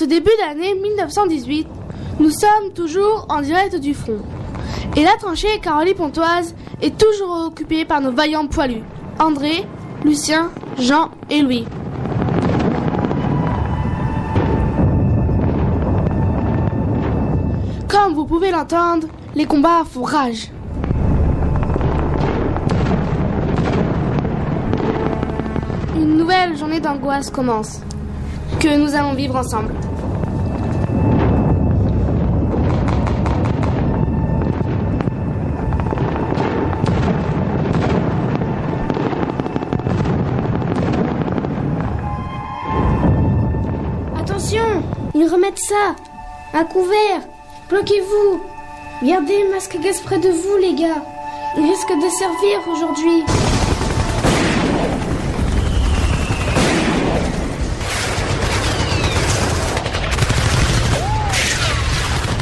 ce début d'année 1918, nous sommes toujours en direct du front. Et la tranchée Carolie Pontoise est toujours occupée par nos vaillants poilus, André, Lucien, Jean et Louis. Comme vous pouvez l'entendre, les combats font rage. Une nouvelle journée d'angoisse commence, que nous allons vivre ensemble. ça. À couvert. Bloquez-vous. Gardez le masque gaz près de vous, les gars. Il risque de servir aujourd'hui.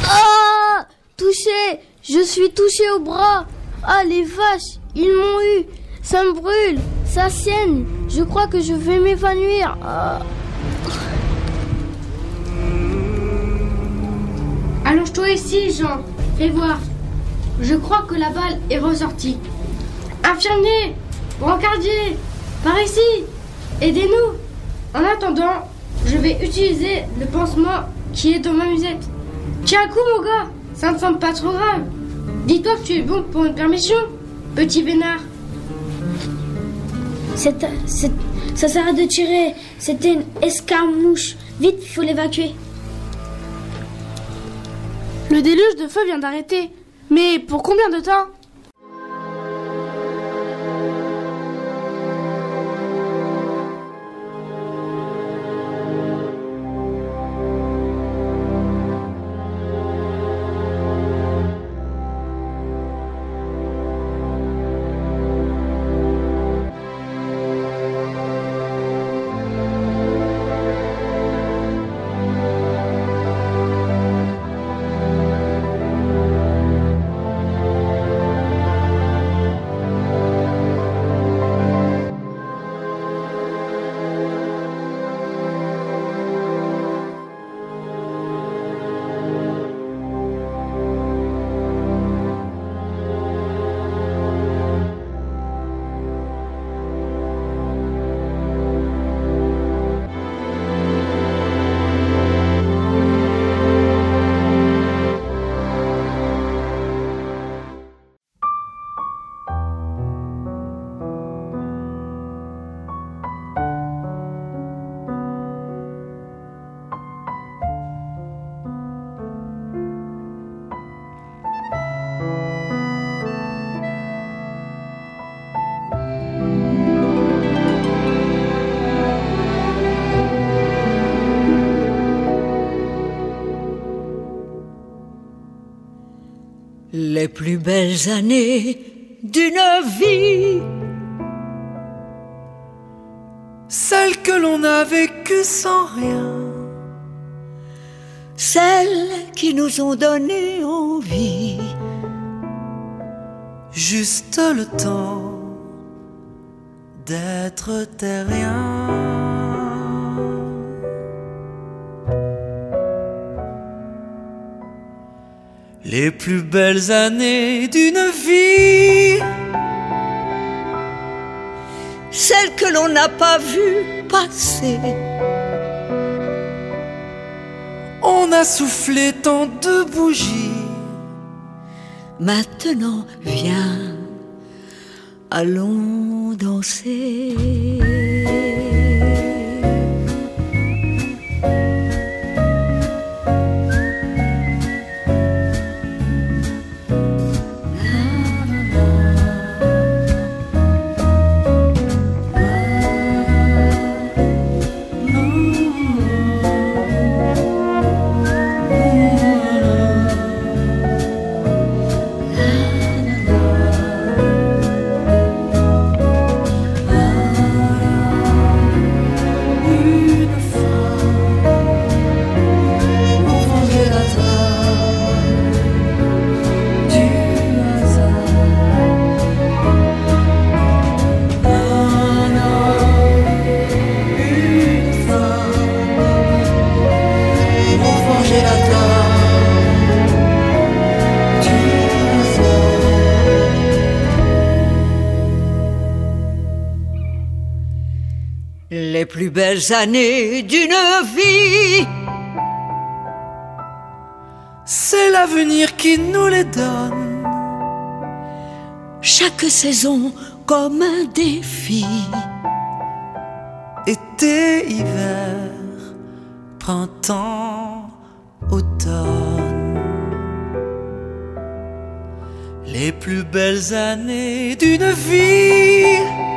Ah Touché. Je suis touché au bras. Ah, les vaches Ils m'ont eu. Ça me brûle. Ça sienne. Je crois que je vais m'évanouir. Ah. Allonge-toi ici, Jean. Fais voir. Je crois que la balle est ressortie. Infirmier Brancardier Par ici Aidez-nous En attendant, je vais utiliser le pansement qui est dans ma musette. Tiens un coup, mon gars Ça ne semble pas trop grave. Dis-toi que tu es bon pour une permission, petit vénard. C'est- c'est- ça s'arrête de tirer. C'était une escarmouche. Vite, il faut l'évacuer. Le déluge de feu vient d'arrêter. Mais pour combien de temps? Les plus belles années d'une vie, Celles que l'on a vécues sans rien. celles qui nous ont donné envie, Juste le temps d'être terrien. Les plus belles années d'une vie. celles que l'on n'a pas vues passer, On a soufflé tant de bougies. maintenant viens, allons danser. Années d'une vie, C'est l'avenir qui nous les donne. chaque saison comme un défi. Été, hiver, printemps, automne. Les plus belles années d'une vie.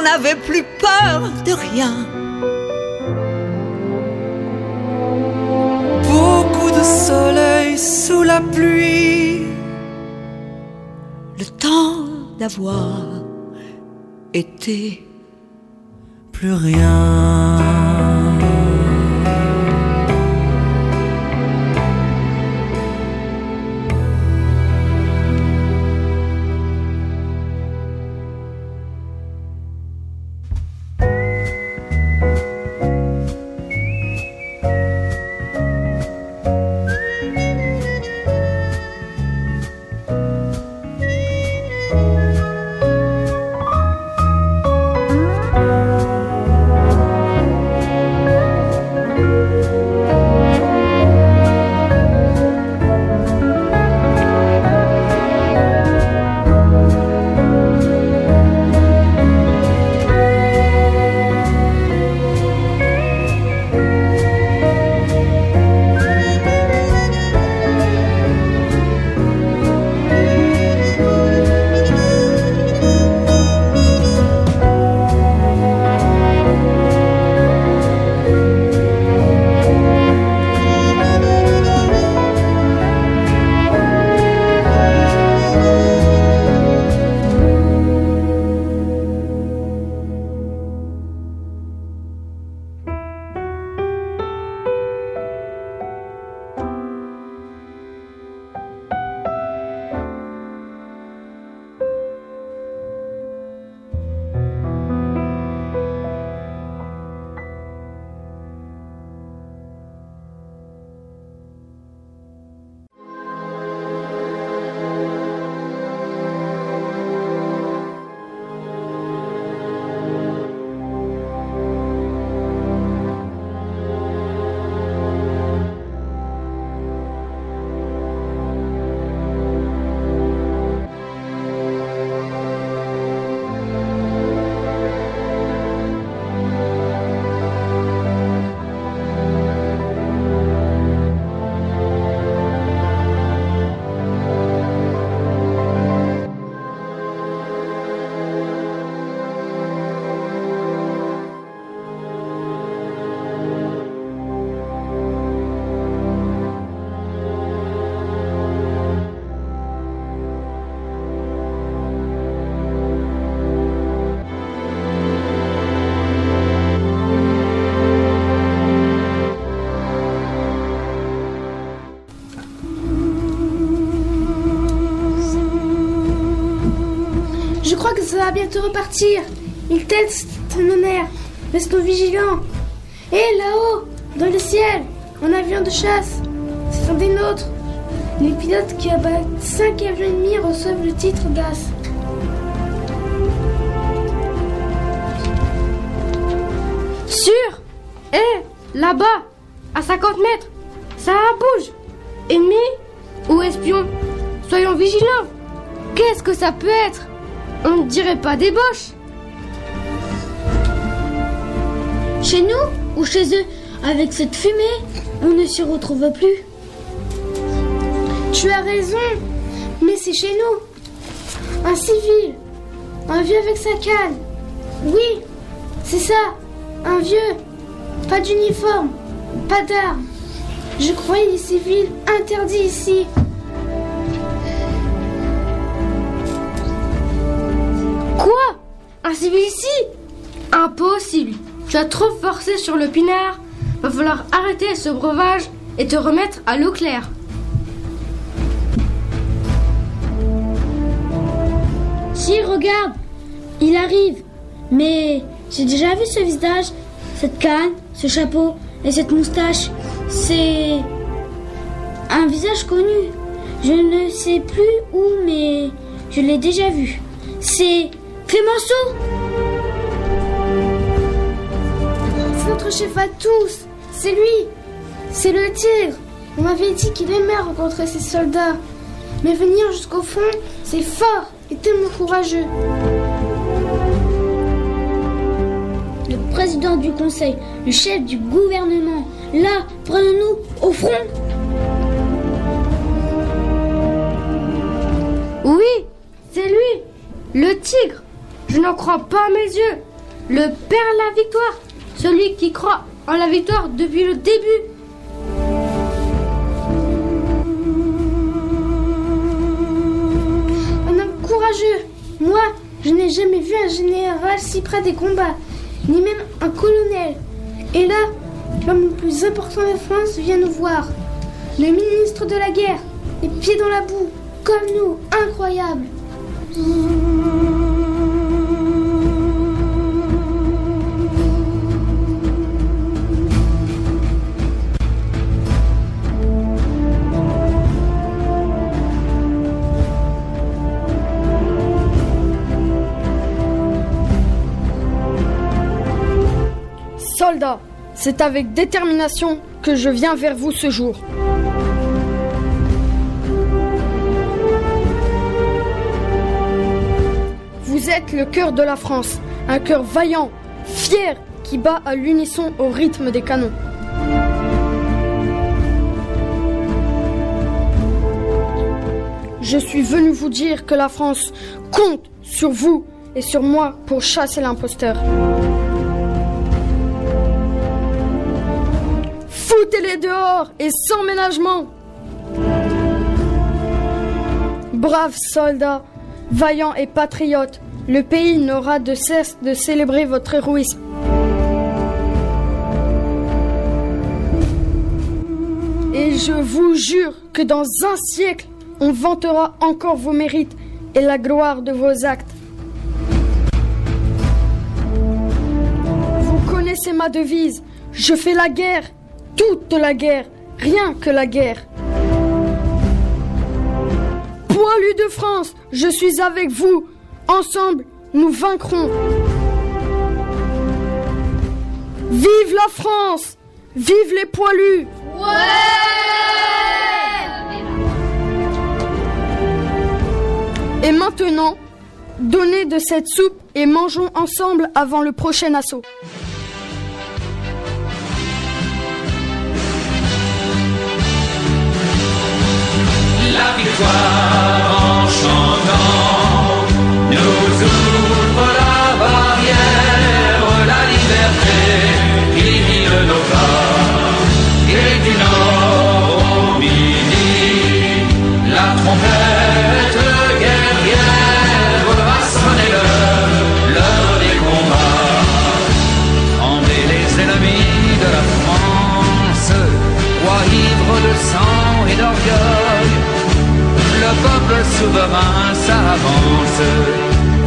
On n'avait plus peur de rien, Beaucoup de soleil sous la pluie. le temps d'avoir été Plus rien. Repartir. Il teste nos nerfs. Restons vigilants. Et là-haut, dans le ciel, un avion de chasse. C'est un des nôtres. Les pilotes qui abattent 5 avions ennemis reçoivent le titre d'as. Sûr Eh, là-bas, à 50 mètres, ça bouge. Ennemi ou espion Soyons vigilants. Qu'est-ce que ça peut être? On ne dirait pas boches. Chez nous ou chez eux Avec cette fumée, on ne s'y retrouve plus. Tu as raison, mais c'est chez nous. Un civil, un vieux avec sa canne. Oui, c'est ça, un vieux. Pas d'uniforme, pas d'armes. Je croyais les civils interdits ici. Quoi? Un civil ici? Impossible. Tu as trop forcé sur le pinard. Va falloir arrêter ce breuvage et te remettre à l'eau claire. Si, regarde, il arrive. Mais j'ai déjà vu ce visage, cette canne, ce chapeau et cette moustache. C'est un visage connu. Je ne sais plus où, mais je l'ai déjà vu. C'est C'est notre chef à tous. C'est lui. C'est le tigre. On m'avait dit qu'il aimait rencontrer ses soldats. Mais venir jusqu'au fond, c'est fort et tellement courageux. Le président du conseil, le chef du gouvernement. Là, prenons-nous au front. Oui, c'est lui, le tigre. Je n'en crois pas à mes yeux. Le père la victoire, celui qui croit en la victoire depuis le début. Un homme courageux. Moi, je n'ai jamais vu un général si près des combats, ni même un colonel. Et là, l'homme le plus important de France vient nous voir. Le ministre de la guerre, les pieds dans la boue, comme nous, incroyable. Soldats, c'est avec détermination que je viens vers vous ce jour. Vous êtes le cœur de la France, un cœur vaillant, fier, qui bat à l'unisson au rythme des canons. Je suis venu vous dire que la France compte sur vous et sur moi pour chasser l'imposteur. Dehors et sans ménagement. Braves soldats, vaillants et patriotes, le pays n'aura de cesse de célébrer votre héroïsme. Et je vous jure que dans un siècle, on vantera encore vos mérites et la gloire de vos actes. Vous connaissez ma devise, je fais la guerre, toute la guerre, rien que la guerre. Poilu de France, je suis avec vous. Ensemble, nous vaincrons. Vive la France Vive les poilus Et maintenant, donnez de cette soupe et mangeons ensemble avant le prochain assaut. La souverain s'avance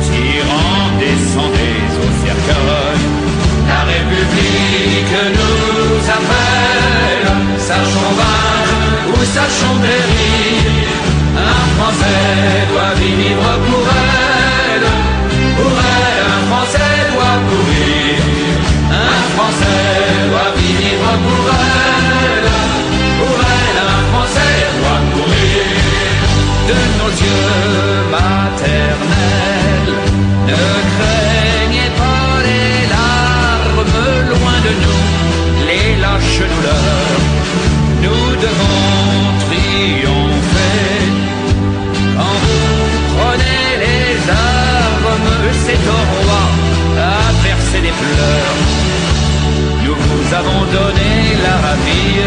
tyran descendez au cercueil. La République nous appelle, sachons vaincre ou sachons périr. Un Français doit vivre Nous devons triompher. Quand vous prenez les armes, c'est au roi à verser des pleurs. Nous vous avons donné la vie.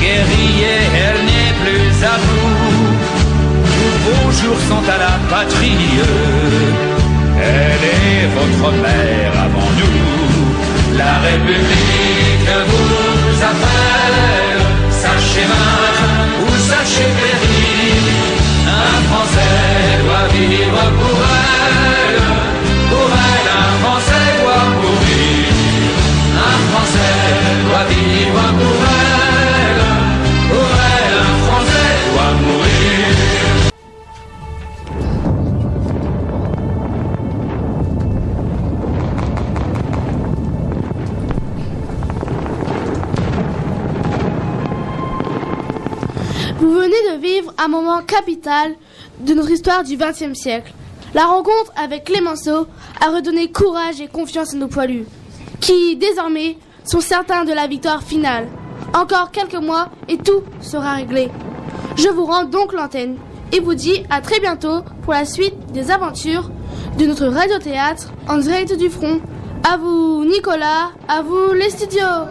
Guerrier, elle n'est plus à vous. Tous vos jours sont à la patrie. Elle est votre mère avant nous. La République vous appelle. Sachez vaincre ou sachez périr. Un Français doit vivre pour un moment capital de notre histoire du XXe siècle. La rencontre avec Clémenceau a redonné courage et confiance à nos poilus, qui désormais sont certains de la victoire finale. Encore quelques mois et tout sera réglé. Je vous rends donc l'antenne et vous dis à très bientôt pour la suite des aventures de notre radiothéâtre en direct du front. À vous Nicolas, à vous les studios.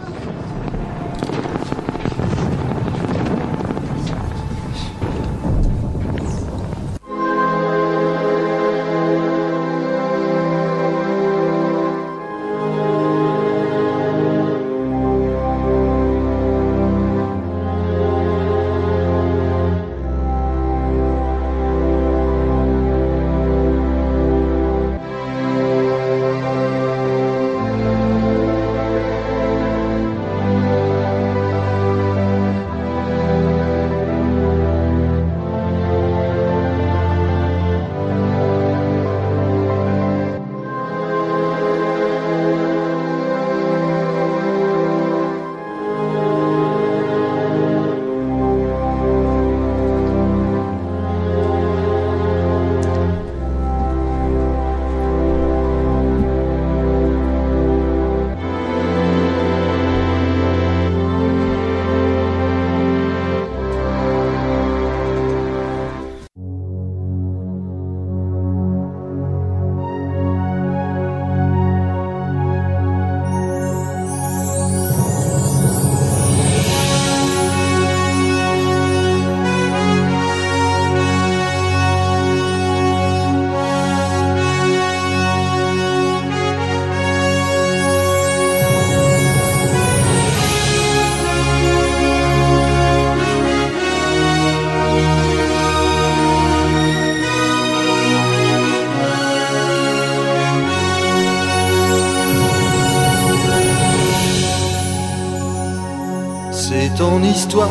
C'est ton histoire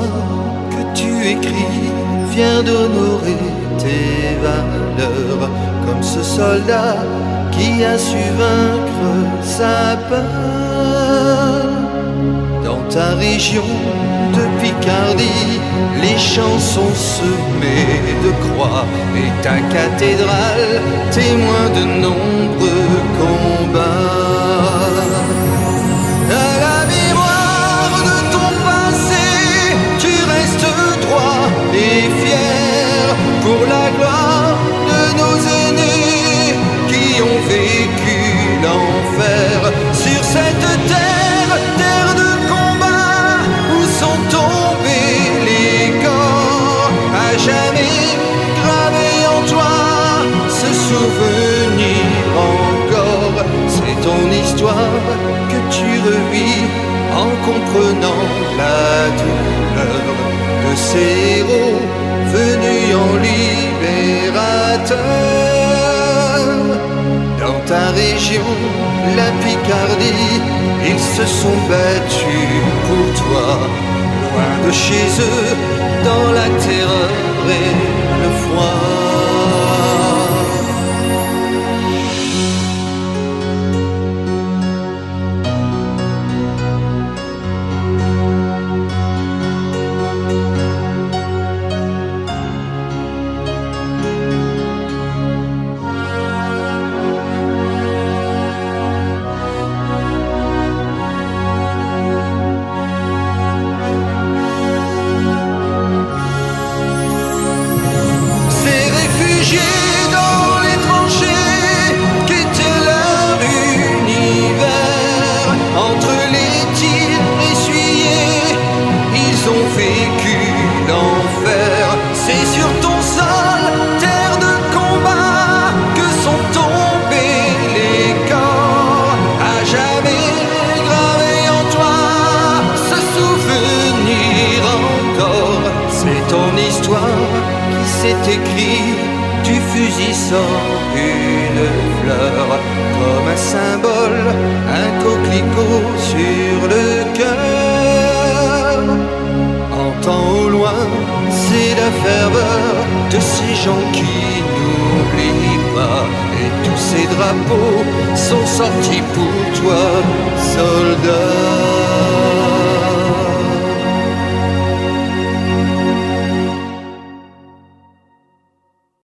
que tu écris vient d'honorer tes valeurs comme ce soldat qui a su vaincre sa peur. Dans ta région de Picardie, les champs sont semés de croix et ta cathédrale témoin de nombreux la Picardie, ils se sont battus pour toi, loin de chez eux, dans la terreur et le froid. Fusil sort une fleur comme un symbole, un coquelicot sur le cœur. Entends au loin, c'est la ferveur de ces gens qui n'oublient pas. Et tous ces drapeaux sont sortis pour toi, soldat.